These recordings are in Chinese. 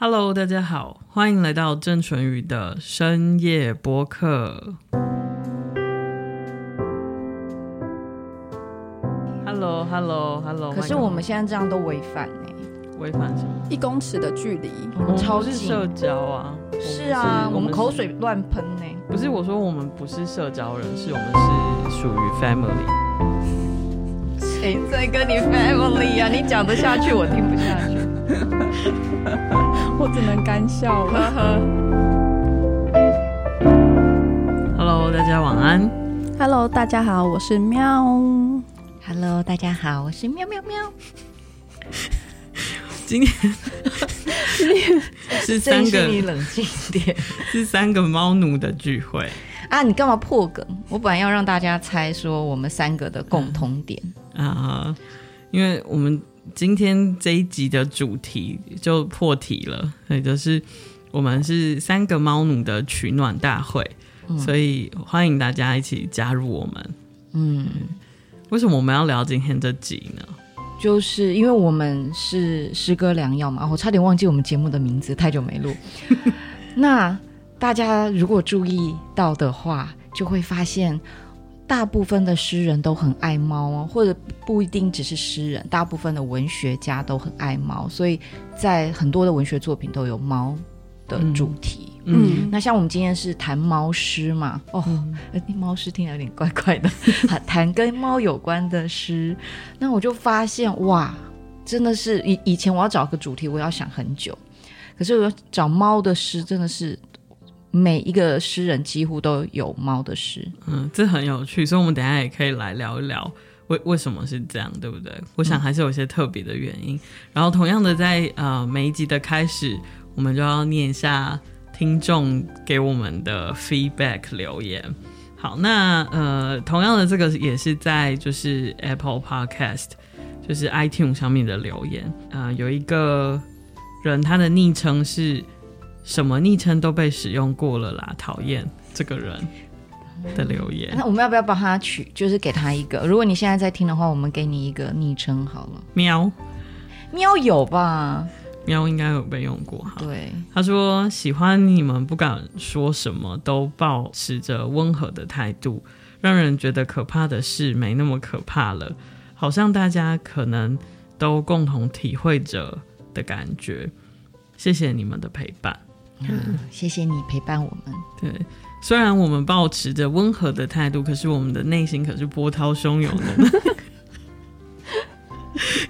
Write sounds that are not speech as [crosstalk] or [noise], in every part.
Hello，大家好，欢迎来到郑淳宇的深夜播客。Hello，Hello，Hello。可是我们现在这样都违反呢？违反什么？一公尺的距离，我们超是社交啊。是啊，我们口水乱喷呢。不是，我说我们不是社交人士，我们是属于 family。谁在跟你 family 啊？你讲得下去，我听不下去，[laughs] 我只能干笑了。Hello，大家晚安。Hello，大家好，我是喵。Hello，大家好，我是喵喵喵。[laughs] 今天 [laughs] 是三个，你冷静一点，[laughs] 是三个猫奴的聚会啊！你干嘛破梗？我本来要让大家猜说我们三个的共同点。嗯啊，因为我们今天这一集的主题就破题了，所以就是我们是三个猫奴的取暖大会，嗯，所以欢迎大家一起加入我们。嗯，为什么我们要聊今天这集呢？就是因为我们是诗歌良药嘛，我差点忘记我们节目的名字，太久没录。[laughs] 那大家如果注意到的话，就会发现。大部分的诗人都很爱猫哦，或者不一定只是诗人，大部分的文学家都很爱猫，所以在很多的文学作品都有猫的主题。嗯，嗯，那像我们今天是谈猫诗嘛，哦，猫诗听起来有点怪怪的，[laughs] 谈跟猫有关的诗，那我就发现哇，真的是以以前我要找个主题，我要想很久，可是我要找猫的诗真的是。每一个诗人几乎都有猫的诗，嗯，这很有趣，所以我们等下也可以来聊一聊为为什么是这样，对不对？我想还是有一些特别的原因。然后同样的在，在呃每一集的开始，我们就要念一下听众给我们的 feedback 留言。好，那呃同样的这个也是在就是 Apple Podcast，就是 iTunes 上面的留言。呃，有一个人他的昵称是。什么昵称都被使用过了啦，讨厌这个人的留言。那我们要不要帮他取，就是给他一个？如果你现在在听的话，我们给你一个昵称好了。喵，喵有吧？喵应该有被用过哈。对，他说喜欢你们，不敢说什么，都保持着温和的态度，让人觉得可怕的事没那么可怕了，好像大家可能都共同体会着的感觉。谢谢你们的陪伴。嗯，谢谢你陪伴我们。对，虽然我们保持着温和的态度，可是我们的内心可是波涛汹涌的。[laughs]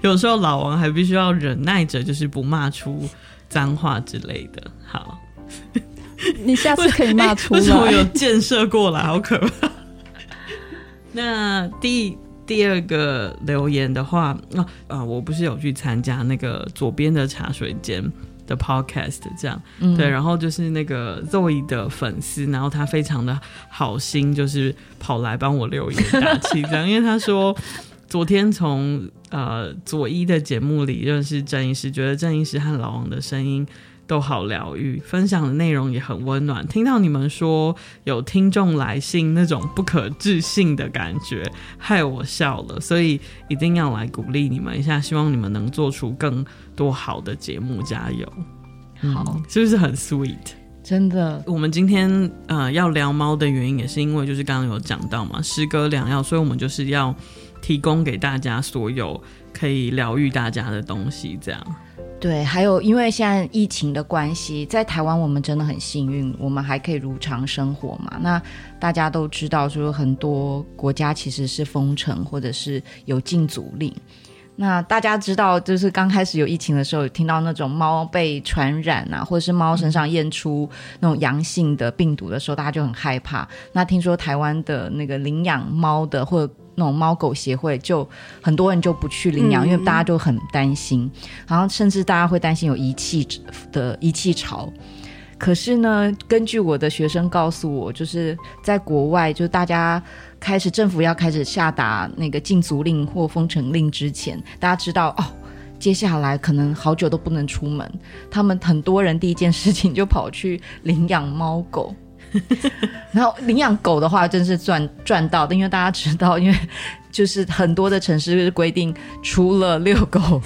有时候老王还必须要忍耐着，就是不骂出脏话之类的。好，你下次可以骂出来。为什么有建设过来？好可怕。[laughs] 那第第二个留言的话，啊啊，我不是有去参加那个左边的茶水间。的 podcast 这样，嗯、对，然后就是那个 Zoe 的粉丝，然后他非常的好心，就是跑来帮我留言打气，这样，因为他说昨天从呃左一的节目里认识郑医师，觉得郑医师和老王的声音都好疗愈，分享的内容也很温暖。听到你们说有听众来信，那种不可置信的感觉，害我笑了。所以一定要来鼓励你们一下，希望你们能做出更多好的节目，加油！好，嗯、是不是很 sweet？真的，我们今天呃要聊猫的原因，也是因为就是刚刚有讲到嘛，诗歌良药，所以我们就是要提供给大家所有可以疗愈大家的东西，这样。对，还有因为现在疫情的关系，在台湾我们真的很幸运，我们还可以如常生活嘛。那大家都知道，说很多国家其实是封城或者是有禁足令。那大家知道，就是刚开始有疫情的时候，有听到那种猫被传染啊，或者是猫身上验出那种阳性的病毒的时候，大家就很害怕。那听说台湾的那个领养猫的或者那种猫狗协会，就很多人就不去领养，嗯、因为大家就很担心，然后甚至大家会担心有遗弃的遗弃潮。可是呢，根据我的学生告诉我，就是在国外，就是大家。开始，政府要开始下达那个禁足令或封城令之前，大家知道哦，接下来可能好久都不能出门。他们很多人第一件事情就跑去领养猫狗，[laughs] 然后领养狗的话，真是赚赚到的，因为大家知道，因为就是很多的城市规定，除了遛狗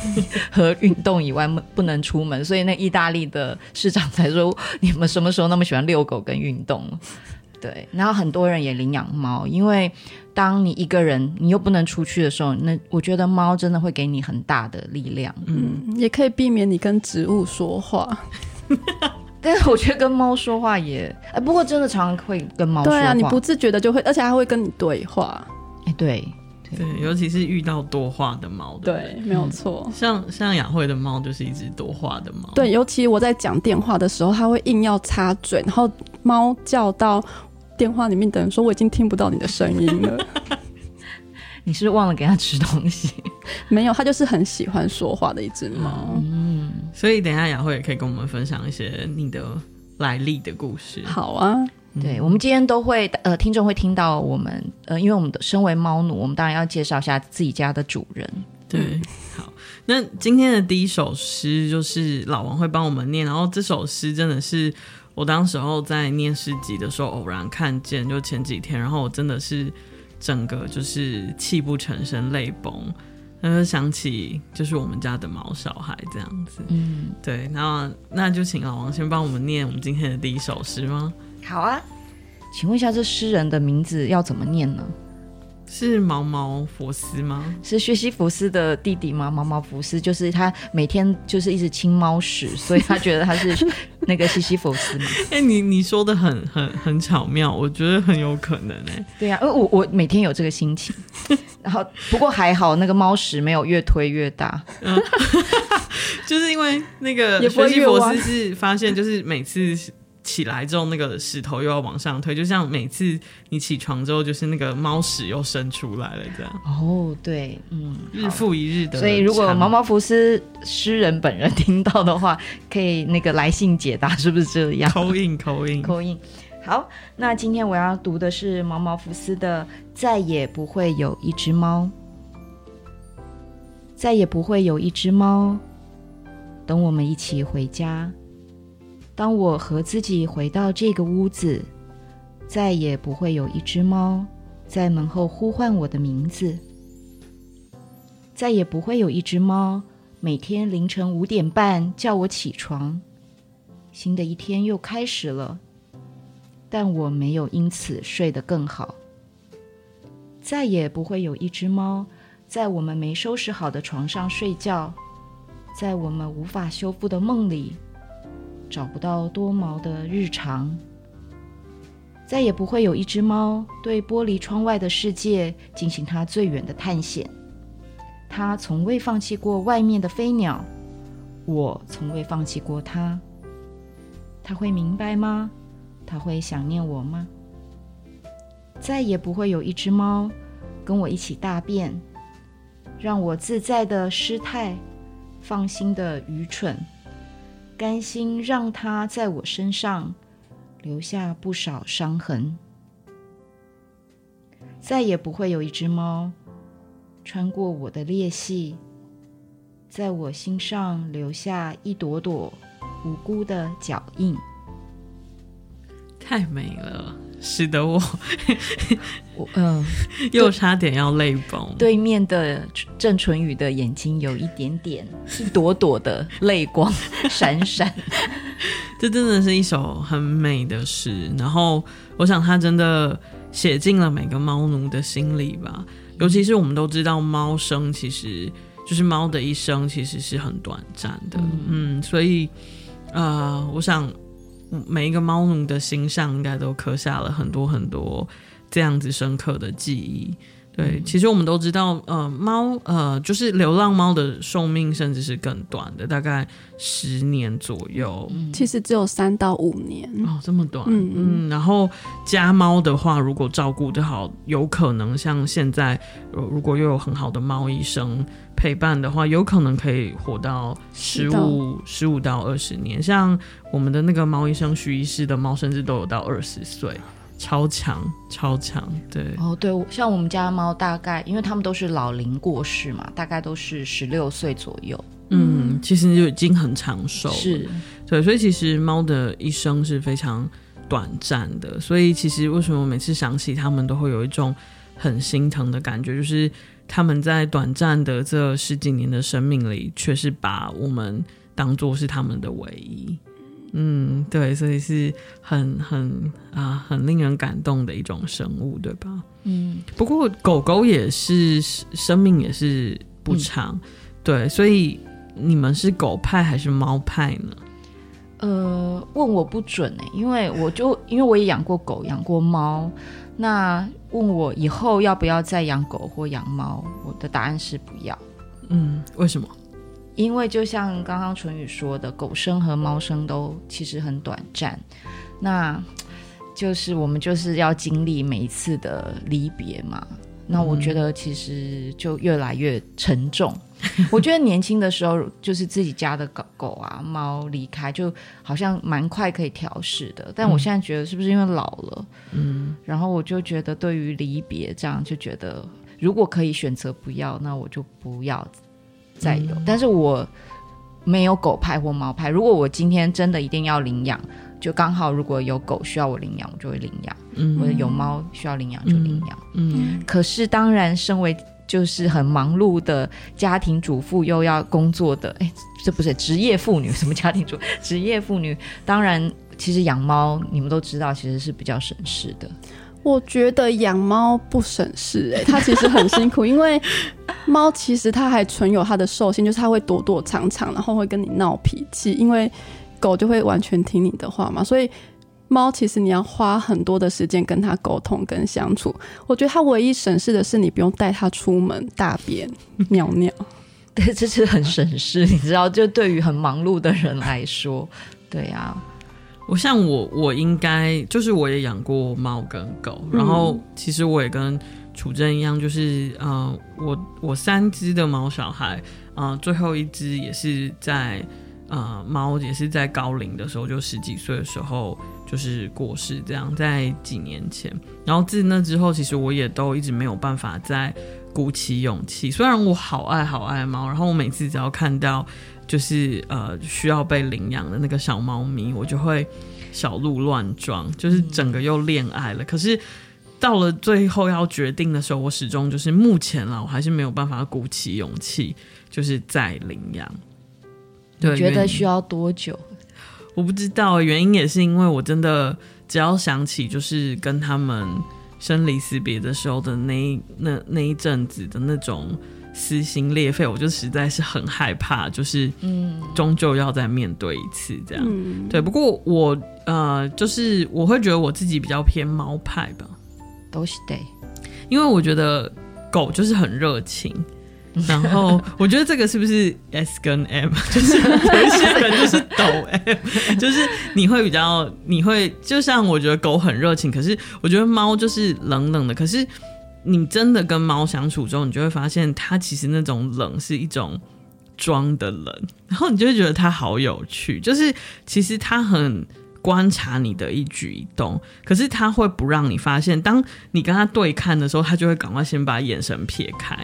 和运动以外，不能出门，所以那意大利的市长才说，[laughs] 你们什么时候那么喜欢遛狗跟运动？对，然后很多人也领养猫，因为当你一个人，你又不能出去的时候，那我觉得猫真的会给你很大的力量，嗯，也可以避免你跟植物说话。[laughs] 但是我觉得跟猫说话也，哎，不过真的常常会跟猫说话。对啊，你不自觉的就会，而且还会跟你对话。哎，对对，尤其是遇到多话的猫，对，对，没有错。像像雅慧的猫就是一只多话的猫。对，尤其我在讲电话的时候，它会硬要插嘴，然后猫叫到电话里面的人说：“我已经听不到你的声音了。[laughs] ”你是不是忘了给它吃东西？[laughs] 没有，它就是很喜欢说话的一只猫。嗯，所以等一下雅慧也可以跟我们分享一些你的来历的故事。好啊，对，我们今天都会呃，听众会听到我们呃，因为我们的身为猫奴，我们当然要介绍一下自己家的主人。对，嗯、好，那今天的第一首诗就是老王会帮我们念，然后这首诗真的是我当时候在念诗集的时候偶然看见，就前几天，然后我真的是整个就是泣不成声，泪崩。那就想起就是我们家的毛小孩这样子，嗯，对，那那就请老王先帮我们念我们今天的第一首诗吗？好啊，请问一下，这诗人的名字要怎么念呢？是毛毛佛斯吗？是薛西弗斯的弟弟吗？毛毛佛斯就是他每天就是一直清猫屎，所以他觉得他是那个西西弗斯嘛。[laughs] 哎、欸，你你说的很很很巧妙，我觉得很有可能哎、欸。对呀、啊，因为我我每天有这个心情，[laughs] 然后不过还好那个猫屎没有越推越大，嗯、[laughs] 就是因为那个西西弗斯是发现就是每次。起来之后，那个石头又要往上推，就像每次你起床之后，就是那个猫屎又生出来了这样。哦，对，嗯，日复一日的。所以，如果毛毛福斯诗人本人听到的话，可以那个来信解答，是不是这样？口音，口音，口音。好，那今天我要读的是毛毛福斯的《再也不会有一只猫》，再也不会有一只猫，等我们一起回家。当我和自己回到这个屋子，再也不会有一只猫在门后呼唤我的名字，再也不会有一只猫每天凌晨五点半叫我起床。新的一天又开始了，但我没有因此睡得更好。再也不会有一只猫在我们没收拾好的床上睡觉，在我们无法修复的梦里。找不到多毛的日常，再也不会有一只猫对玻璃窗外的世界进行它最远的探险。它从未放弃过外面的飞鸟，我从未放弃过它。它会明白吗？它会想念我吗？再也不会有一只猫跟我一起大便，让我自在的失态，放心的愚蠢。甘心让它在我身上留下不少伤痕，再也不会有一只猫穿过我的裂隙，在我心上留下一朵朵无辜的脚印。太美了。使得我，[laughs] 我嗯，呃、[laughs] 又差点要泪崩。对面的郑淳宇的眼睛有一点点一朵朵的泪光闪闪。[laughs] 这真的是一首很美的诗，然后我想他真的写进了每个猫奴的心里吧。尤其是我们都知道，猫生其实就是猫的一生，其实是很短暂的。嗯，嗯，所以呃，我想。每一个猫奴的心上应该都刻下了很多很多这样子深刻的记忆。对，其实我们都知道，呃，猫，呃，就是流浪猫的寿命甚至是更短的，大概十年左右。其实只有三到五年哦，这么短。嗯嗯。然后家猫的话，如果照顾得好，有可能像现在，如果又有很好的猫医生陪伴的话，有可能可以活到十五十五到二十年。像我们的那个猫医生徐医师的猫，甚至都有到二十岁。超强，超强，对哦，对，像我们家猫，大概因为他们都是老龄过世嘛，大概都是十六岁左右。嗯，其实就已经很长寿了。是，对，所以其实猫的一生是非常短暂的，所以其实为什么每次想起他们都会有一种很心疼的感觉，就是他们在短暂的这十几年的生命里，却是把我们当做是他们的唯一。嗯，对，所以是很很啊，很令人感动的一种生物，对吧？嗯，不过狗狗也是生命也是不长，嗯、对，所以你们是狗派还是猫派呢？呃，问我不准哎、欸，因为我就因为我也养过狗，养过猫，那问我以后要不要再养狗或养猫，我的答案是不要。嗯，为什么？因为就像刚刚淳宇说的，狗生和猫生都其实很短暂，那就是我们就是要经历每一次的离别嘛。那我觉得其实就越来越沉重。嗯、我觉得年轻的时候就是自己家的狗狗啊、猫离开，就好像蛮快可以调试的。但我现在觉得是不是因为老了？嗯，然后我就觉得对于离别这样，就觉得如果可以选择不要，那我就不要。再有，但是我没有狗派或猫派。如果我今天真的一定要领养，就刚好如果有狗需要我领养，我就会领养；嗯、或者有猫需要领养就领养。嗯，嗯可是当然，身为就是很忙碌的家庭主妇，又要工作的，哎，这不是职业妇女？什么家庭主职业妇女？当然，其实养猫你们都知道，其实是比较省事的。我觉得养猫不省事，哎，[laughs] 它其实很辛苦，因为猫其实它还存有它的兽性，就是它会躲躲藏藏，然后会跟你闹脾气。因为狗就会完全听你的话嘛，所以猫其实你要花很多的时间跟它沟通跟相处。我觉得它唯一省事的是你不用带它出门大便 [laughs] 尿尿，对，这是很省事，你知道，就对于很忙碌的人来说，对呀、啊。我像我，我应该就是我也养过猫跟狗，嗯、然后其实我也跟楚真一样，就是呃，我我三只的猫小孩，呃，最后一只也是在呃猫也是在高龄的时候，就十几岁的时候就是过世，这样在几年前，然后自那之后，其实我也都一直没有办法再鼓起勇气，虽然我好爱好爱猫，然后我每次只要看到。就是呃需要被领养的那个小猫咪，我就会小鹿乱撞，就是整个又恋爱了。可是到了最后要决定的时候，我始终就是目前了，我还是没有办法鼓起勇气，就是再领养。你觉得需要多久？我不知道，原因也是因为我真的只要想起就是跟他们生离死别的时候的那那那一阵子的那种。撕心裂肺，我就实在是很害怕，就是嗯，终究要再面对一次这样。嗯、对，不过我呃，就是我会觉得我自己比较偏猫派吧，都是对，因为我觉得狗就是很热情，[laughs] 然后我觉得这个是不是 S 跟 M，[laughs] 就是有一些人就是抖 M，就是你会比较，你会就像我觉得狗很热情，可是我觉得猫就是冷冷的，可是。你真的跟猫相处之后，你就会发现它其实那种冷是一种装的冷，然后你就会觉得它好有趣。就是其实它很观察你的一举一动，可是它会不让你发现。当你跟它对看的时候，它就会赶快先把眼神撇开。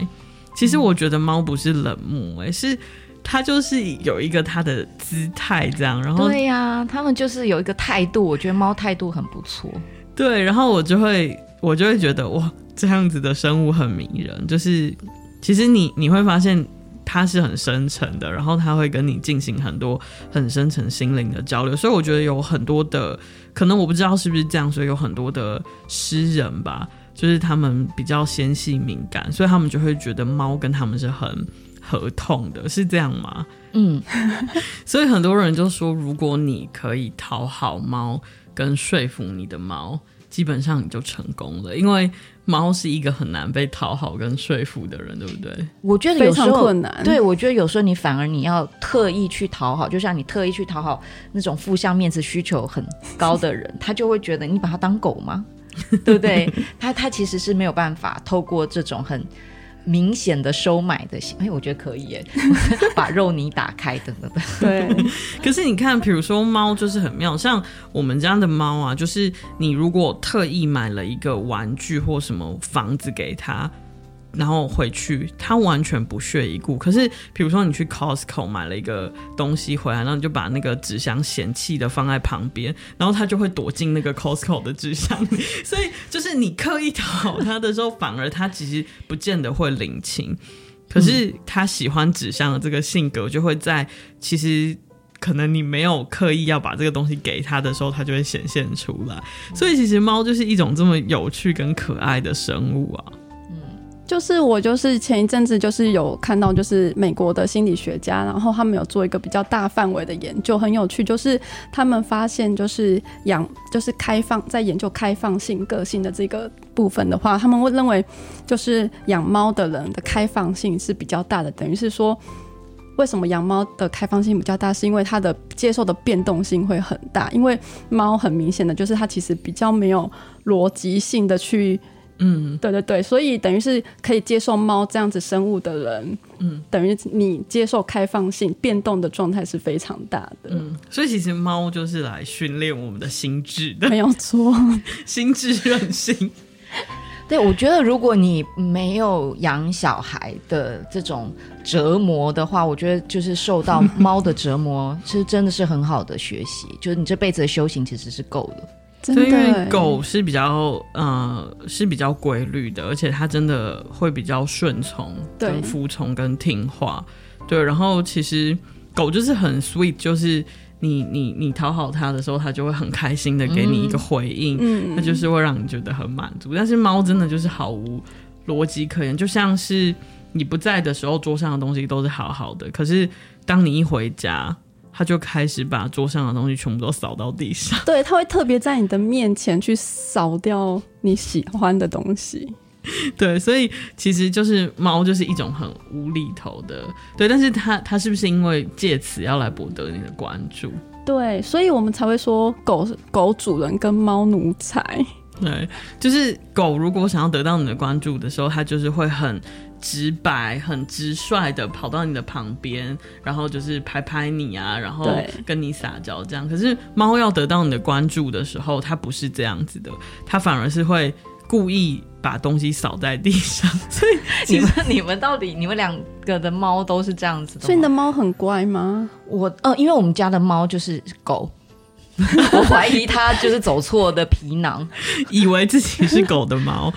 其实我觉得猫不是冷漠，欸，是它就是有一个它的姿态这样。然后对呀，啊，他们就是有一个态度，我觉得猫态度很不错。对，然后我就会我就会觉得哇。这样子的生物很迷人，就是其实你你会发现它是很深沉的，然后它会跟你进行很多很深沉心灵的交流，所以我觉得有很多的可能我不知道是不是这样，所以有很多的诗人吧，就是他们比较纤细敏感，所以他们就会觉得猫跟他们是很合痛的，是这样吗？嗯，[laughs] 所以很多人就说，如果你可以讨好猫跟说服你的猫，基本上你就成功了，因为。猫是一个很难被讨好跟说服的人，对不对？我觉得有时候非常困难。对，我觉得有时候你反而你要特意去讨好，就像你特意去讨好那种负向面子需求很高的人，他就会觉得你把他当狗吗？[laughs] 对不对？他他其实是没有办法透过这种很。明显的收买的行，哎，我觉得可以耶，[laughs] 把肉泥打开等等等。[laughs] 对，可是你看，比如说猫就是很妙，像我们家的猫啊，就是你如果特意买了一个玩具或什么房子给他，然后回去，他完全不屑一顾。可是，比如说你去 Costco 买了一个东西回来，然后你就把那个纸箱嫌弃的放在旁边，然后他就会躲进那个 Costco 的纸箱里。所以，就是你刻意讨好他的时候，反而他其实不见得会领情。可是他喜欢纸箱的这个性格，就会在其实可能你没有刻意要把这个东西给他的时候，他就会显现出来。所以，其实猫就是一种这么有趣跟可爱的生物啊。就是我就是前一阵子就是有看到，就是美国的心理学家，然后他们有做一个比较大范围的研究，很有趣。就是他们发现，就是养就是开放在研究开放性个性的这个部分的话，他们会认为，就是养猫的人的开放性是比较大的。等于是说，为什么养猫的开放性比较大，是因为它的接受的变动性会很大。因为猫很明显的就是它其实比较没有逻辑性的去。嗯，对对对，所以等于是可以接受猫这样子生物的人，嗯，等于你接受开放性变动的状态是非常大的。嗯，所以其实猫就是来训练我们的心智的，没有错，[laughs] 心智韧性。对，我觉得如果你没有养小孩的这种折磨的话，我觉得就是受到猫的折磨，[laughs] 其实真的是很好的学习，就是你这辈子的修行其实是够的。真的，因为狗是比较呃是比较规律的，而且它真的会比较顺从、跟服从、跟听话。对，然后其实狗就是很 sweet，就是你你你讨好它的时候，它就会很开心的给你一个回应，嗯，它就是会让你觉得很满足。但是猫真的就是毫无逻辑可言，就像是你不在的时候，桌上的东西都是好好的，可是当你一回家。他就开始把桌上的东西全部都扫到地上。[laughs] 对，他会特别在你的面前去扫掉你喜欢的东西。对，所以其实就是猫就是一种很无厘头的。对，但是它它是不是因为借此要来博得你的关注？对，所以我们才会说狗狗主人跟猫奴才。对，就是狗如果想要得到你的关注的时候，它就是会很。直白、很直率的跑到你的旁边，然后就是拍拍你啊，然后跟你撒娇这样。可是猫要得到你的关注的时候，它不是这样子的，它反而是会故意把东西扫在地上。[laughs] 所以你们、你们到底你们两个的猫都是这样子的？所以你的猫很乖吗？我呃，因为我们家的猫就是狗，我怀疑它就是走错的皮囊，[laughs] 以为自己是狗的猫。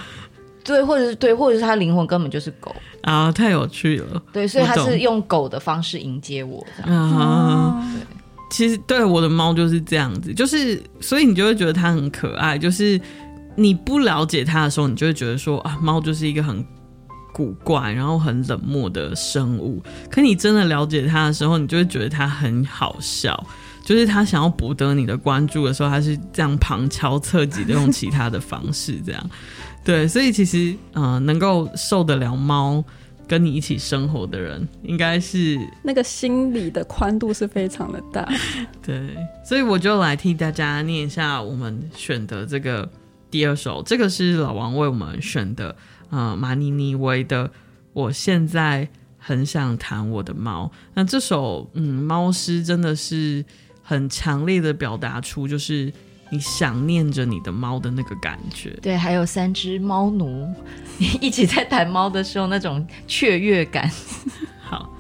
对，或者是对，或者是他灵魂根本就是狗啊，太有趣了。对，所以他是用狗的方式迎接我这样。啊，对，其实对我的猫就是这样子，就是所以你就会觉得它很可爱。就是你不了解它的时候，你就会觉得说啊，猫就是一个很古怪，然后很冷漠的生物。可你真的了解它的时候，你就会觉得它很好笑。就是它想要博得你的关注的时候，它是这样旁敲侧击的用其他的方式这样。对，所以其实，嗯、能够受得了猫跟你一起生活的人，应该是那个心理的宽度是非常的大。[laughs] 对，所以我就来替大家念一下我们选的这个第二首，这个是老王为我们选的，呃，马尼尼维的《我现在很想谈我的猫》。那这首，嗯，猫诗真的是很强烈的表达出，就是。你想念着你的猫的那个感觉，对，还有三只猫奴 [laughs] 一起在弹猫的时候那种雀跃感。[laughs] 好，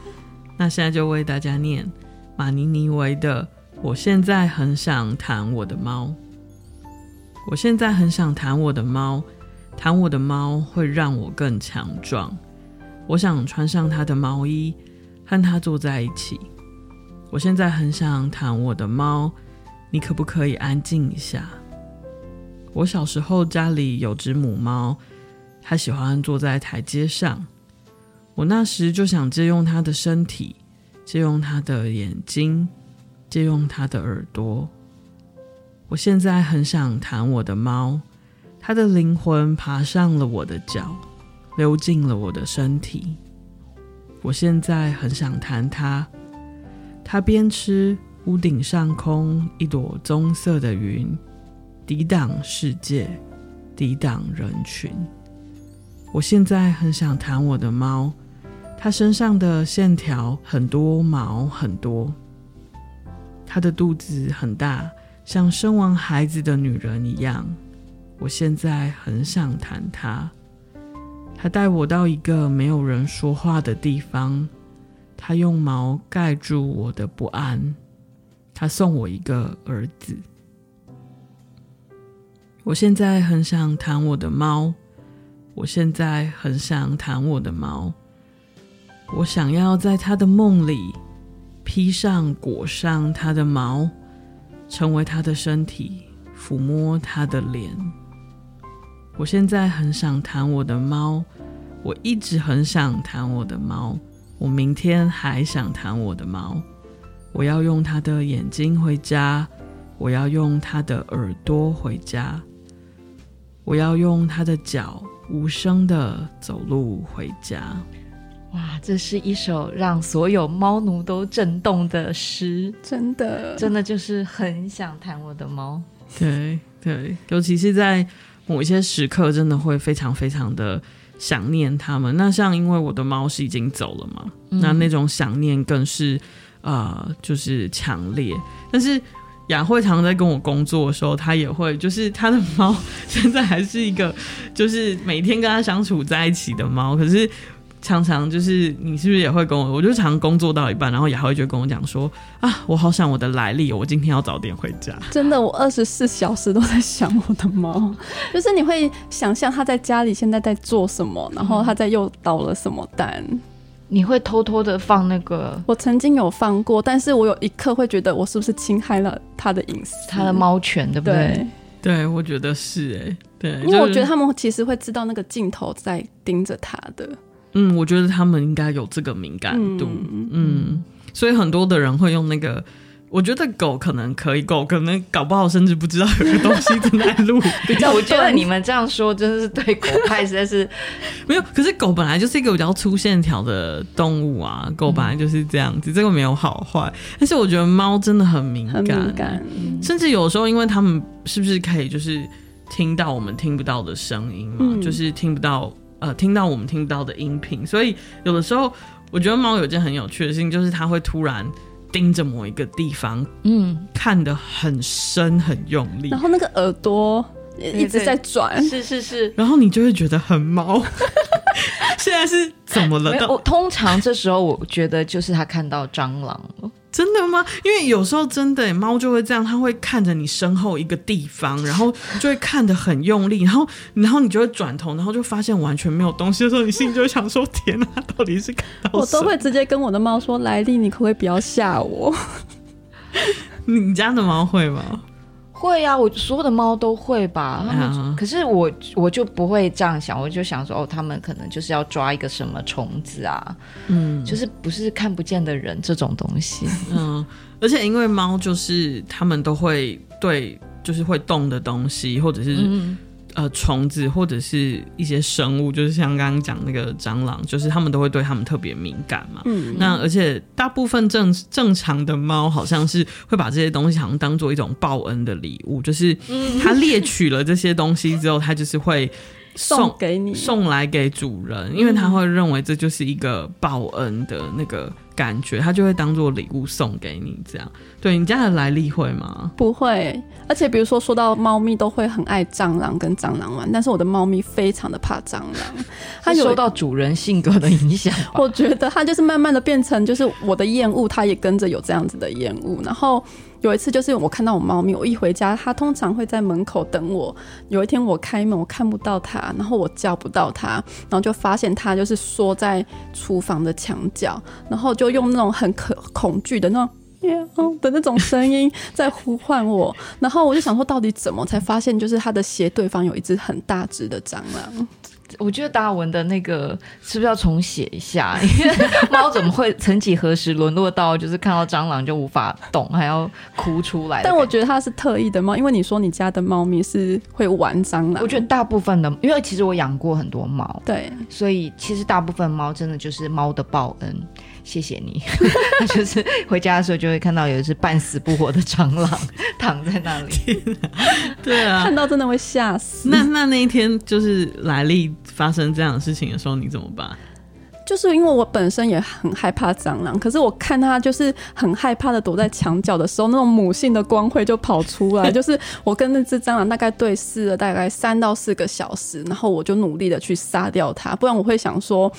那现在就为大家念马尼尼维的《我现在很想弹我的猫》。我现在很想弹我的猫，弹我的猫会让我更强壮。我想穿上它的毛衣，和它坐在一起。我现在很想弹我的猫。你可不可以安静一下？我小时候家里有只母猫，它喜欢坐在台阶上。我那时就想借用它的身体，借用它的眼睛，借用它的耳朵。我现在很想弹我的猫，它的灵魂爬上了我的脚，溜进了我的身体。我现在很想弹它，它边吃。屋顶上空一朵棕色的云，抵挡世界，抵挡人群。我现在很想弹我的猫，它身上的线条很多，毛很多，它的肚子很大，像生完孩子的女人一样。我现在很想弹它，它带我到一个没有人说话的地方，它用毛盖住我的不安。他送我一个儿子。我现在很想弹我的猫，我现在很想弹我的猫。我想要在他的梦里披上、裹上他的毛，成为他的身体，抚摸他的脸。我现在很想弹我的猫，我一直很想弹我的猫，我明天还想弹我的猫。我要用他的眼睛回家，我要用他的耳朵回家。我要用他的脚无声的走路回家。哇，这是一首让所有猫奴都震动的诗，真的，真的就是很想谈我的猫。对对，尤其是在某一些时刻，真的会非常非常的想念他们。那像因为我的猫是已经走了嘛，嗯、那那种想念更是呃，就是强烈。但是。雅慧常常在跟我工作的时候，她也会，就是她的猫现在还是一个，就是每天跟她相处在一起的猫。可是常常就是你是不是也会跟我？我就常工作到一半，然后雅慧就跟我讲说：“啊，我好想我的来历，我今天要早点回家。”真的，我二十四小时都在想我的猫，就是你会想象他在家里现在在做什么，然后他在又倒了什么蛋。你会偷偷的放那个？我曾经有放过，但是我有一刻会觉得我是不是侵害了他的隐私？他的猫权对不对？对，对我觉得是哎，对，因为我觉得他们其实会知道那个镜头在盯着他的。嗯，我觉得他们应该有这个敏感度，嗯，嗯，所以很多的人会用那个。我觉得狗可能可以，狗可能搞不好甚至不知道有个东西正在录。[laughs] 比较，我觉得你们这样说真的是对狗派实在是 [laughs] 没有。可是狗本来就是一个比较粗线条的动物啊，狗本来就是这样子，嗯、这个没有好坏。但是我觉得猫真的很敏感，敏感，甚至有时候因为他们是不是可以就是听到我们听不到的声音嘛，嗯、就是听不到呃听到我们听不到的音频，所以有的时候我觉得猫有件很有趣的事情，就是它会突然。盯着某一个地方，嗯，看得很深很用力，然后那个耳朵一直在转，是是是，然后你就会觉得很毛。[laughs] 现在是怎么了？我通常这时候我觉得就是他看到蟑螂了。真的吗？因为有时候真的猫就会这样，它会看着你身后一个地方，然后就会看得很用力，然后然后你就会转头，然后就发现完全没有东西的时候，你心里就会想说：天哪，到底是看到？我都会直接跟我的猫说：莱利，你可不可以不要吓我？你家的猫会吗？会啊，我所有的猫都会吧。他们，uh, 可是我我就不会这样想，我就想说，哦，他们可能就是要抓一个什么虫子啊，嗯，就是不是看不见的人这种东西。嗯，而且因为猫就是他们都会对，就是会动的东西，或者是。嗯呃，虫子或者是一些生物，就是像刚刚讲那个蟑螂，就是他们都会对他们特别敏感嘛。嗯，那而且大部分正正常的猫好像是会把这些东西好像当做一种报恩的礼物，就是它猎取了这些东西之后，它就是会送，送给你，送来给主人，因为他会认为这就是一个报恩的那个。感觉他就会当做礼物送给你，这样。对，你家的来历会吗？不会，而且比如说说到猫咪都会很爱蟑螂跟蟑螂玩，但是我的猫咪非常的怕蟑螂，[laughs] 它有受到主人性格的影响。我觉得它就是慢慢的变成就是我的厌恶，它也跟着有这样子的厌恶，然后。有一次，就是我看到我猫咪，我一回家，它通常会在门口等我。有一天我开门，我看不到它，然后我叫不到它，然后就发现它就是缩在厨房的墙角，然后就用那种很可恐惧的那种喵 [laughs] 的那种声音在呼唤我。然后我就想说，到底怎么才发现，就是他的斜对方有一只很大只的蟑螂。[laughs] 我觉得达尔文的那个是不是要重写一下？[laughs] 因为猫怎么会曾几何时沦落到就是看到蟑螂就无法动，还要哭出来？但我觉得它是特意的猫，因为你说你家的猫咪是会玩蟑螂。我觉得大部分的，因为其实我养过很多猫，对，所以其实大部分猫真的就是猫的报恩。谢谢你，[laughs] 就是回家的时候就会看到有一只半死不活的蟑螂 [laughs] 躺在那里。对啊，看到真的会吓死。那那那一天就是来历发生这样的事情的时候，你怎么办？就是因为我本身也很害怕蟑螂，可是我看它就是很害怕的躲在墙角的时候，那种母性的光辉就跑出来。[laughs] 就是我跟那只蟑螂大概对视了大概三到四个小时，然后我就努力的去杀掉它，不然我会想说。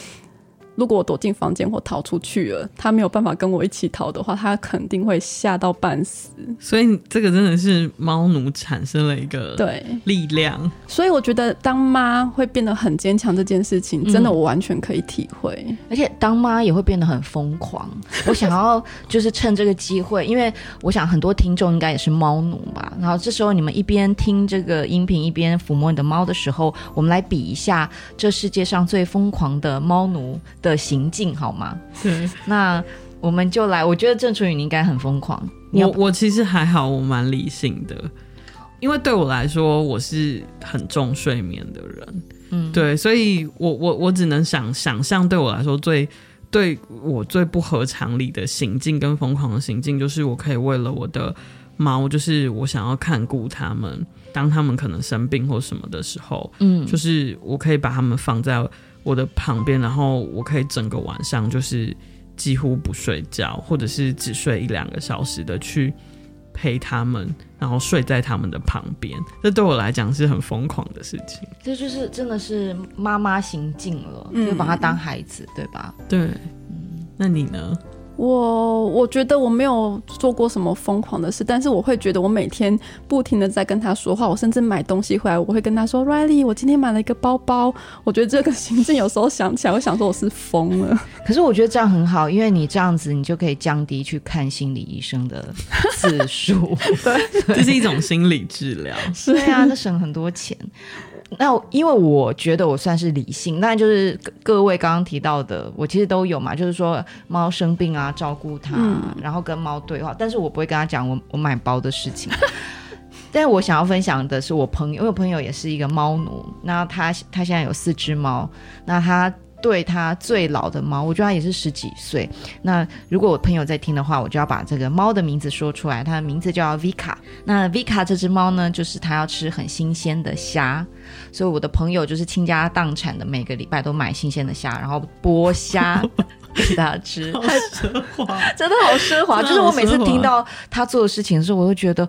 如果我躲进房间或逃出去了，他没有办法跟我一起逃的话，他肯定会吓到半死。所以这个真的是猫奴产生了一个对力量。所以我觉得当妈会变得很坚强这件事情，真的我完全可以体会。嗯、而且当妈也会变得很疯狂。[laughs] 我想要就是趁这个机会，因为我想很多听众应该也是猫奴吧。然后这时候你们一边听这个音频，一边抚摸你的猫的时候，我们来比一下这世界上最疯狂的猫奴的行径好吗？对，那我们就来。我觉得郑楚宇你应该很疯狂。我我其实还好，我蛮理性的，因为对我来说，我是很重睡眠的人。嗯，对，所以我我我只能想想象，对我来说最对我最不合常理的行径跟疯狂的行径，就是我可以为了我的猫，就是我想要看顾他们，当他们可能生病或什么的时候，嗯，就是我可以把他们放在。我的旁边，然后我可以整个晚上就是几乎不睡觉，或者是只睡一两个小时的去陪他们，然后睡在他们的旁边。这对我来讲是很疯狂的事情。这就是真的是妈妈行径了，就、嗯、把他当孩子，对吧？对，嗯，那你呢？我我觉得我没有做过什么疯狂的事，但是我会觉得我每天不停的在跟他说话，我甚至买东西回来，我会跟他说：“Riley，我今天买了一个包包。”我觉得这个行政有时候想起来，我想说我是疯了。[laughs] 可是我觉得这样很好，因为你这样子，你就可以降低去看心理医生的次数。[laughs] 对，这是一种心理治疗。对啊，那省很多钱。那因为我觉得我算是理性，那就是各位刚刚提到的，我其实都有嘛，就是说猫生病啊，照顾它，嗯、然后跟猫对话，但是我不会跟他讲我我买包的事情。[laughs] 但是我想要分享的是我朋友，因为我朋友也是一个猫奴，那他他现在有四只猫，那他。对他最老的猫，我觉得他也是十几岁。那如果我朋友在听的话，我就要把这个猫的名字说出来。它的名字叫 Vika。那 Vika 这只猫呢，就是它要吃很新鲜的虾，所以我的朋友就是倾家荡产的，每个礼拜都买新鲜的虾，然后剥虾给他吃。[laughs] 太奢华，真的好奢华。就是我每次听到他做的事情的时候，我都觉得。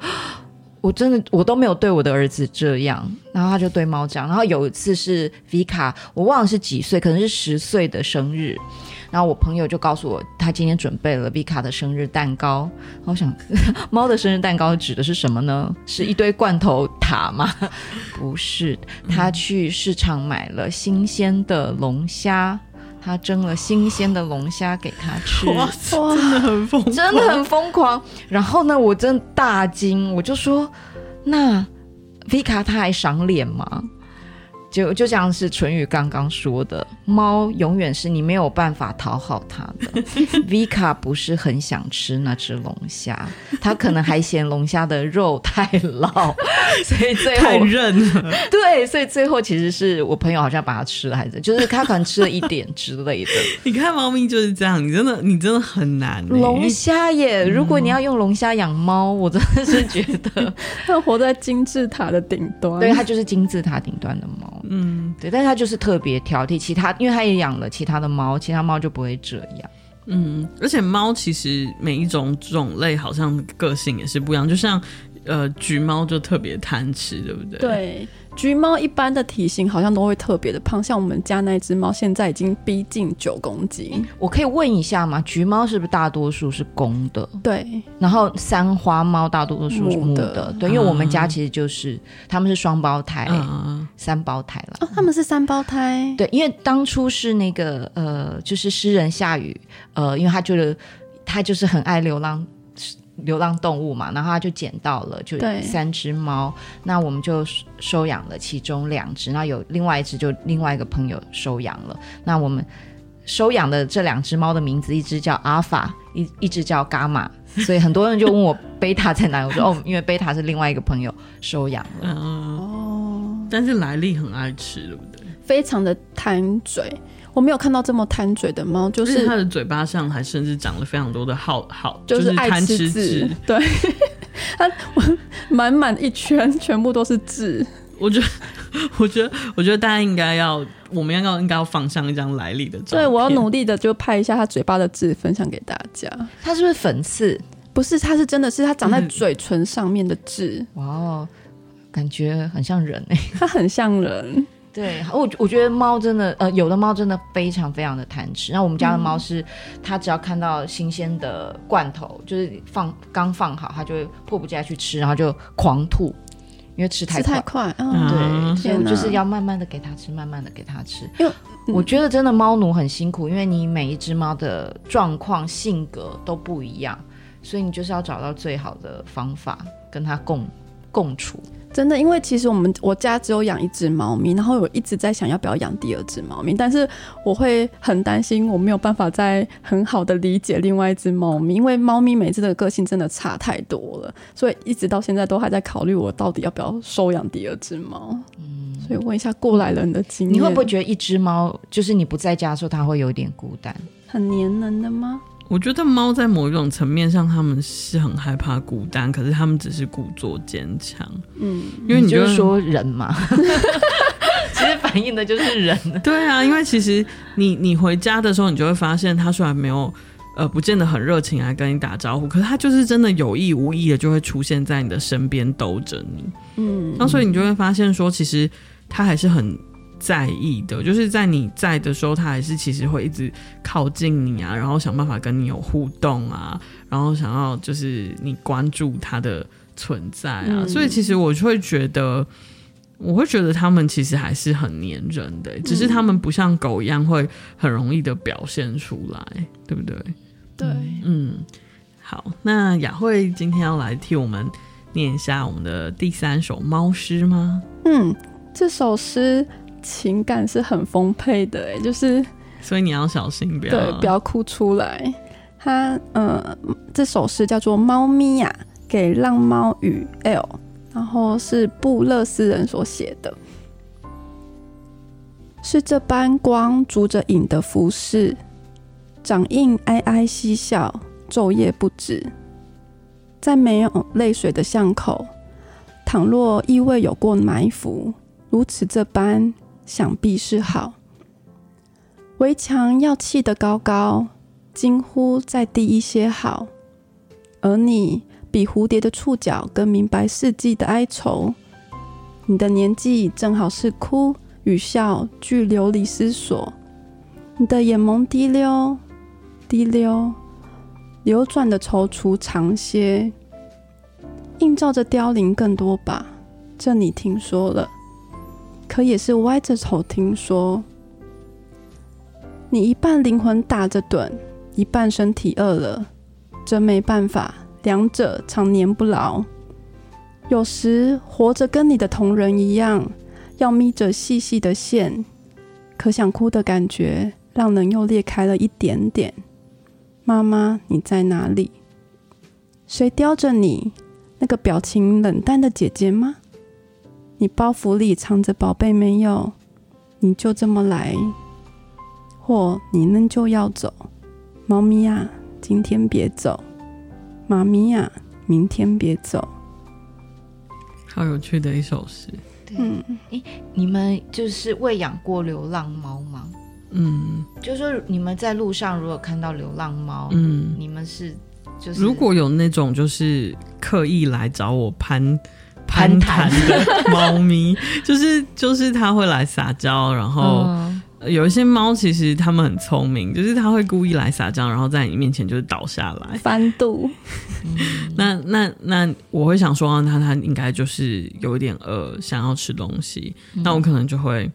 我真的我都没有对我的儿子这样，然后他就对猫这样。然后有一次是 Vika，我忘了是几岁，可能是十岁的生日。然后我朋友就告诉我，他今天准备了 Vika 的生日蛋糕。我想，[laughs] 猫的生日蛋糕指的是什么呢？是一堆罐头塔吗？[laughs] 不是，他去市场买了新鲜的龙虾。他蒸了新鲜的龙虾给他吃，哇，真的很疯，真的很疯狂。然后呢，我真的大惊，我就说：“那 Vika 他还赏脸吗？”就就像是淳宇刚刚说的，猫永远是你没有办法讨好它的。Vika [laughs] 不是很想吃那只龙虾，它可能还嫌龙虾的肉太老，所以最后太韧了。对，所以最后其实是我朋友好像把它吃了，还是就是他可能吃了一点之类的。[laughs] 你看猫咪就是这样，你真的你真的很难。龙虾耶，如果你要用龙虾养猫，我真的是觉得它活在金字塔的顶端。对，它就是金字塔顶端的猫。嗯，对，但是他就是特别挑剔其他，因为他也养了其他的猫，其他猫就不会这样。嗯，而且猫其实每一种种类好像个性也是不一样，就像呃橘猫就特别贪吃，对不对？对。橘猫一般的体型好像都会特别的胖，像我们家那只猫现在已经逼近九公斤。我可以问一下吗？橘猫是不是大多数是公的？对。然后三花猫大多数是母的，母的。对，因为我们家其实就是他们是双胞胎，嗯、三胞胎了。哦，他们是三胞胎。对，因为当初是那个呃，就是诗人夏雨，呃，因为他觉得他就是很爱流浪。流浪动物嘛，然后他就捡到了，就三只猫，那我们就收养了其中两只，那有另外一只就另外一个朋友收养了。那我们收养的这两只猫的名字，一只叫阿法，一一只叫伽马，所以很多人就问我贝塔在哪，我说哦，因为贝塔是另外一个朋友收养了。嗯、哦，但是莱利很爱吃，对不对？非常的贪嘴。我没有看到这么贪嘴的猫，就是它的嘴巴上还甚至长了非常多的好好，就是爱吃痣。对，[laughs] 它满满一圈全部都是痣。我觉得，我觉得，我觉得大家应该要我们要应该要放上一张来历的照片。对，我要努力的就拍一下它嘴巴的痣，分享给大家。它是不是粉刺？不是，它是真的是它长在 [laughs] 嘴唇上面的痣。哇哦，感觉很像人哎，它很像人。对，我我觉得猫真的，呃，有的猫真的非常非常的贪吃。那我们家的猫是，它只要看到新鲜的罐头，就是放刚放好，它就会迫不及待去吃，然后就狂吐，因为吃太快。太快，嗯，对，所以就是要慢慢的给它吃，慢慢的给它吃。因为我觉得真的猫奴很辛苦，因为你每一只猫的状况、性格都不一样，所以你就是要找到最好的方法跟它共共处。真的，因为其实我们我家只有养一只猫咪，然后我一直在想要不要养第二只猫咪，但是我会很担心我没有办法再很好的理解另外一只猫咪，因为猫咪每只的个性真的差太多了，所以一直到现在都还在考虑我到底要不要收养第二只猫。嗯，所以问一下过来人的经验，你会不会觉得一只猫就是你不在家的时候，它会有点孤单，很黏人的吗？我觉得猫在某一种层面上，他们是很害怕孤单，可是他们只是故作坚强。嗯，因为你就是说人嘛，[laughs] 其实反映的就是人。对啊，因为其实你你回家的时候，你就会发现，它虽然没有呃不见得很热情来跟你打招呼，可是它就是真的有意无意的就会出现在你的身边兜着你。嗯，那所以你就会发现说，其实它还是很。在意的，就是在你在的时候，他还是其实会一直靠近你啊，然后想办法跟你有互动啊，然后想要就是你关注他的存在啊。嗯、所以其实我就会觉得，我会觉得他们其实还是很黏人的，只是他们不像狗一样会很容易的表现出来，对不对？对，嗯，好，那雅慧今天要来替我们念一下我们的第三首猫诗吗？嗯，这首诗。情感是很丰沛的，哎，就是，所以你要小心，不要对，不要哭出来。他，呃，这首诗叫做《猫咪呀》，给浪猫与 L，然后是布勒斯人所写的，是这般光逐着影的服饰，掌印哀哀嬉笑，昼夜不止，在没有泪水的巷口，倘若意味有过埋伏，如此这般。想必是好，围墙要砌得高高，惊呼再低一些好。而你比蝴蝶的触角更明白四季的哀愁。你的年纪正好是哭与笑俱流离思索。你的眼眸滴溜滴溜，流转的踌躇长些，映照着凋零更多吧。这你听说了。可也是歪着头听说，你一半灵魂打着盹，一半身体饿了，真没办法，两者常年不牢。有时活着跟你的同人一样，要眯着细细的线，可想哭的感觉让人又裂开了一点点。妈妈，你在哪里？谁叼着你？那个表情冷淡的姐姐吗？你包袱里藏着宝贝没有？你就这么来，或你仍旧要走？猫咪呀，今天别走；妈咪呀，明天别走。好有趣的一首诗。对，嗯，诶，你们就是喂养过流浪猫吗？嗯，就是说你们在路上如果看到流浪猫，嗯，你们是就是如果有那种就是刻意来找我攀。攀谈的猫咪，[laughs] 就是就是它会来撒娇，然后有一些猫其实它们很聪明，就是它会故意来撒娇，然后在你面前就是倒下来翻肚。[laughs] 那那那我会想说，它它应该就是有一点饿，想要吃东西。那我可能就会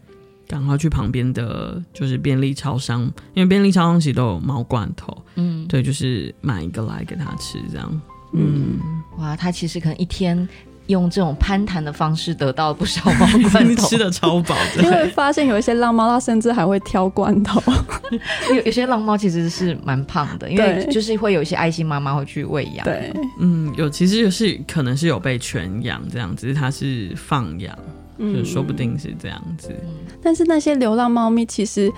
赶快去旁边的就是便利超商，因为便利超商其实都有猫罐头。嗯，对，就是买一个来给它吃，这样。嗯，哇，它其实可能一天。用这种攀谈的方式得到不少猫罐头，[laughs] 吃的超饱的。[laughs] 因为发现有一些浪猫，它甚至还会挑罐头。[laughs] 有有些浪猫其实是蛮胖的，因为就是会有一些爱心妈妈会去喂养。对，嗯，有其实就是可能是有被圈养这样子，它是放养，嗯，就说不定是这样子。嗯，但是那些流浪猫咪其实。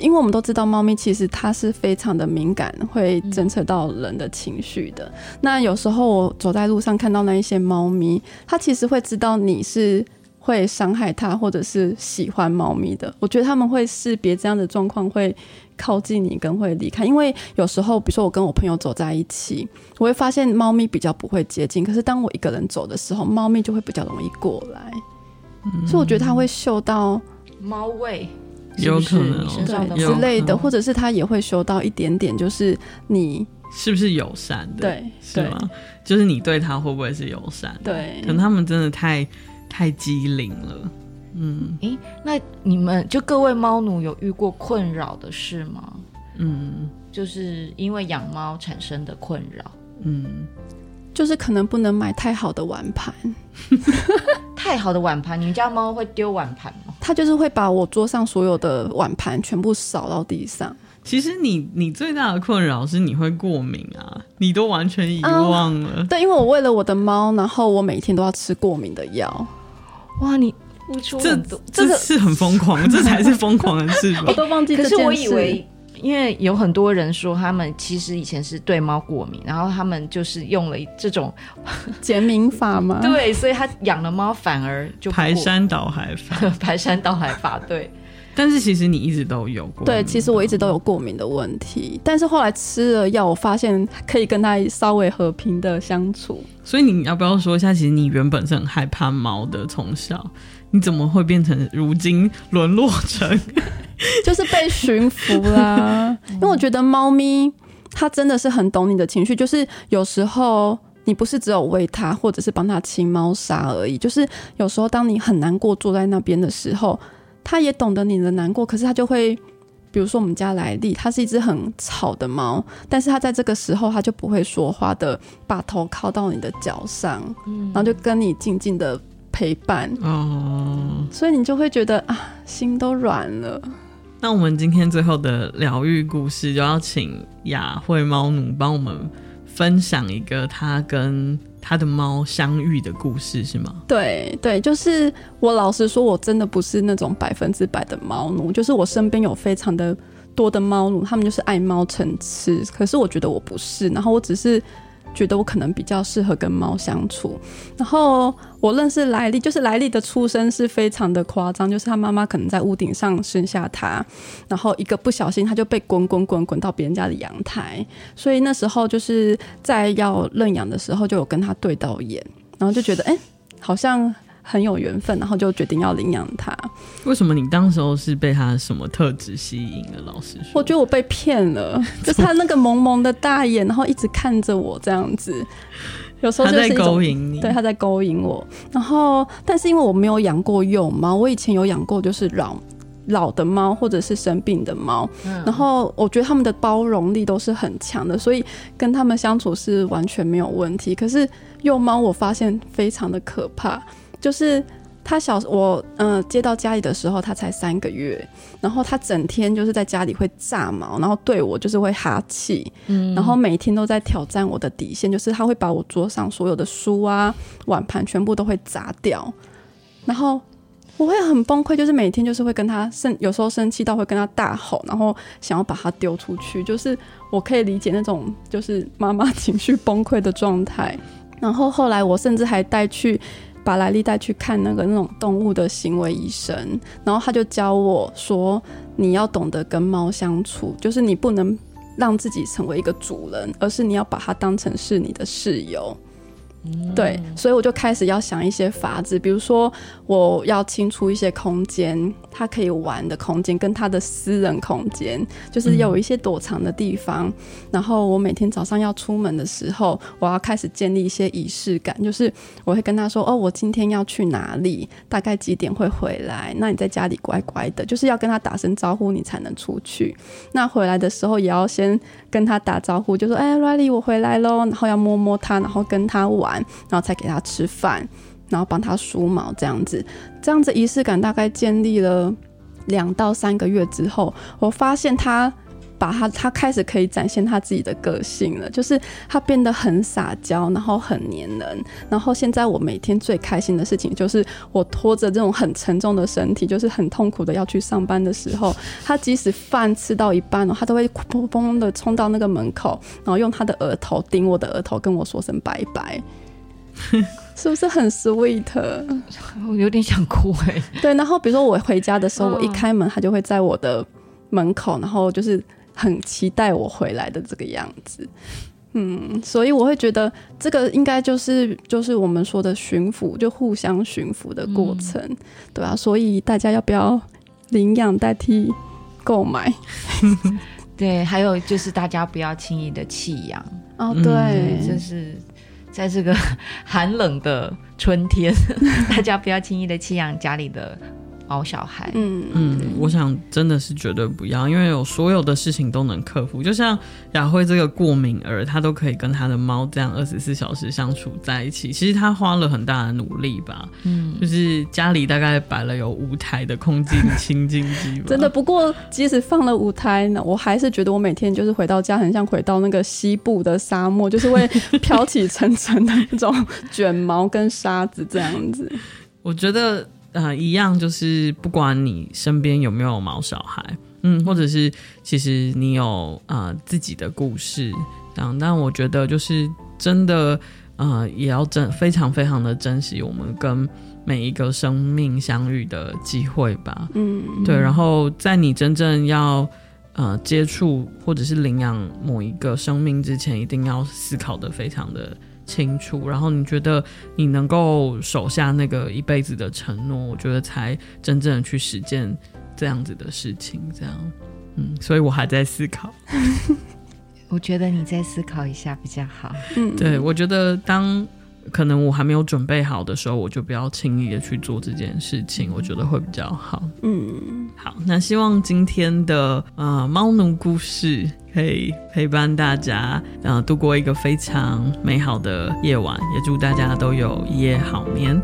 因为我们都知道，猫咪其实它是非常的敏感，会侦测到人的情绪的。嗯、那有时候我走在路上看到那一些猫咪，它其实会知道你是会伤害它，或者是喜欢猫咪的。我觉得他们会识别这样的状况，会靠近你，跟会离开。因为有时候，比如说我跟我朋友走在一起，我会发现猫咪比较不会接近。可是当我一个人走的时候，猫咪就会比较容易过来。嗯、所以我觉得它会嗅到猫味，有可能对之类的，或者是他也会收到一点点，就是你是不是友善的？对，是吗？就是你对他会不会是友善的？对，可能他们真的太。太机灵了，嗯，诶，那你们就各位猫奴有遇过困扰的事吗？嗯，就是因为养猫产生的困扰，嗯，就是可能不能买太好的碗盘，[laughs] 太好的碗盘，你们家猫会丢碗盘吗？它就是会把我桌上所有的碗盘全部扫到地上。其实你你最大的困扰是你会过敏啊，你都完全遗忘了。嗯，对，因为我为了我的猫，然后我每天都要吃过敏的药。哇，你付出这这是很疯狂，这才是疯狂的事吧？[laughs] 我都忘记。可是我以为，因为有很多人说他们其实以前是对猫过敏，然后他们就是用了这种 [laughs] 减敏法嘛。[laughs] 对，所以他养了猫反而就排山倒海法，[laughs] 排山倒海法。对，但是其实你一直都有过。对，其实我一直都有过敏的问题，但是后来吃了药，我发现可以跟它稍微和平的相处。所以你要不要说一下，其实你原本是很害怕猫的，从小你怎么会变成如今沦落成 [laughs] 就是被驯服啦？[laughs] 因为我觉得猫咪它真的是很懂你的情绪，就是有时候你不是只有喂它，或者是帮它清猫砂而已，就是有时候当你很难过坐在那边的时候，它也懂得你的难过，可是它就会。比如说我们家莱利，它是一只很吵的猫，但是它在这个时候，它就不会说话的，把头靠到你的脚上，嗯，然后就跟你静静的陪伴，哦，所以你就会觉得啊，心都软了。那我们今天最后的疗愈故事，就要请雅慧猫奴帮我们分享一个他跟。他的猫相遇的故事是吗？对对，就是我老实说，我真的不是那种百分之百的猫奴，就是我身边有非常的多的猫奴，他们就是爱猫成痴。可是我觉得我不是，然后我只是。觉得我可能比较适合跟猫相处，然后我认识莱利，就是莱利的出生是非常的夸张，就是他妈妈可能在屋顶上生下他，然后一个不小心他就被滚滚滚滚到别人家的阳台，所以那时候就是在要认养的时候就有跟他对到眼，然后就觉得哎，好像。很有缘分，然后就决定要领养它。为什么你当时候是被它什么特质吸引了？老师说，我觉得我被骗了，[laughs] 就是他那个萌萌的大眼，然后一直看着我这样子，有时候就是勾引你，对，他在勾引我。然后，但是因为我没有养过幼猫，我以前有养过就是老老的猫或者是生病的猫，嗯，然后我觉得他们的包容力都是很强的，所以跟他们相处是完全没有问题。可是幼猫我发现非常的可怕。就是他小我嗯、呃、接到家里的时候，他才三个月，然后他整天就是在家里会炸毛，然后对我就是会哈气，嗯，然后每天都在挑战我的底线，就是他会把我桌上所有的书啊、碗盘全部都会砸掉，然后我会很崩溃，就是每天就是会跟他生，有时候生气到会跟他大吼，然后想要把他丢出去，就是我可以理解那种就是妈妈情绪崩溃的状态，然后后来我甚至还带去。把莱利带去看那个那种动物的行为医生，然后他就教我说：“你要懂得跟猫相处，就是你不能让自己成为一个主人，而是你要把它当成是你的室友。”对，所以我就开始要想一些法子，比如说我要清出一些空间，他可以玩的空间，跟他的私人空间，就是有一些躲藏的地方。然后我每天早上要出门的时候，我要开始建立一些仪式感，就是我会跟他说：“哦，我今天要去哪里，大概几点会回来？那你在家里乖乖的，就是要跟他打声招呼，你才能出去。那回来的时候也要先跟他打招呼，就说：‘哎，Riley，我回来喽。’然后要摸摸他，然后跟他玩。”然后才给他吃饭，然后帮他梳毛，这样子，这样子仪式感大概建立了两到三个月之后，我发现他把他他开始可以展现他自己的个性了，就是他变得很撒娇，然后很黏人。然后现在我每天最开心的事情就是我拖着这种很沉重的身体，就是很痛苦的要去上班的时候，他即使饭吃到一半了，他都会砰砰的冲到那个门口，然后用他的额头顶我的额头，跟我说声拜拜。[laughs] 是不是很 sweet？我有点想哭哎、欸。对，然后比如说我回家的时候，我一开门，他就会在我的门口，然后就是很期待我回来的这个样子。嗯，所以我会觉得这个应该就是就是我们说的驯服，就互相驯服的过程，嗯、对啊。所以大家要不要领养代替购买？[laughs] 对，还有就是大家不要轻易的弃养哦。对，就是在这个 [laughs] 寒冷的春天，[laughs] 大家不要轻易的弃养家里的。毛小孩，嗯嗯，我想真的是绝对不要，因为有所有的事情都能克服。就像雅慧这个过敏儿，她都可以跟她的猫这样二十四小时相处在一起。其实她花了很大的努力吧，嗯，就是家里大概摆了有五台的空气清净机。[laughs] 真的，不过即使放了五台呢，我还是觉得我每天就是回到家，很像回到那个西部的沙漠，就是会飘起层层的那种卷毛跟沙子这样子。[laughs] 我觉得。呃，一样就是不管你身边有没有毛小孩，嗯，或者是其实你有呃自己的故事，这样，但我觉得就是真的，呃，也要珍非常非常的珍惜我们跟每一个生命相遇的机会吧，嗯，对，然后在你真正要呃接触或者是领养某一个生命之前，一定要思考的非常的。清楚，然后你觉得你能够守下那个一辈子的承诺，我觉得才真正的去实践这样子的事情，这样，嗯，所以我还在思考。[laughs] 我觉得你再思考一下比较好。嗯，对，我觉得当。可能我还没有准备好的时候，我就不要轻易的去做这件事情，我觉得会比较好。嗯，好，那希望今天的呃猫奴故事可以陪伴大家，呃度过一个非常美好的夜晚，也祝大家都有一夜好眠。